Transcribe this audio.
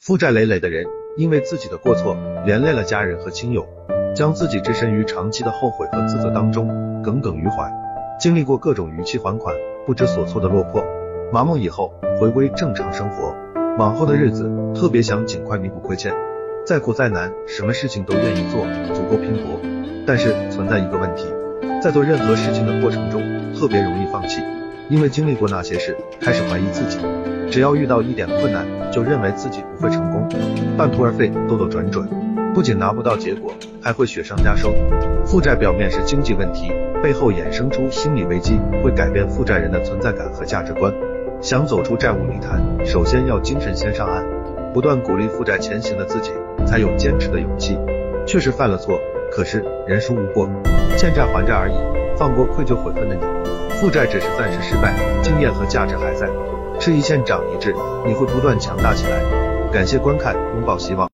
负债累累的人，因为自己的过错连累了家人和亲友，将自己置身于长期的后悔和自责当中，耿耿于怀。经历过各种逾期还款、不知所措的落魄，麻木以后回归正常生活，往后的日子特别想尽快弥补亏欠，再苦再难，什么事情都愿意做，足够拼搏。但是存在一个问题，在做任何事情的过程中，特别容易放弃，因为经历过那些事，开始怀疑自己。只要遇到一点困难，就认为自己不会成功，半途而废，兜兜转转，不仅拿不到结果，还会雪上加霜。负债表面是经济问题，背后衍生出心理危机，会改变负债人的存在感和价值观。想走出债务泥潭，首先要精神先上岸，不断鼓励负债前行的自己，才有坚持的勇气。确实犯了错，可是人生无过，欠债还债而已，放过愧疚悔恨的你。负债只是暂时失败，经验和价值还在。吃一堑长一智，你会不断强大起来。感谢观看，拥抱希望。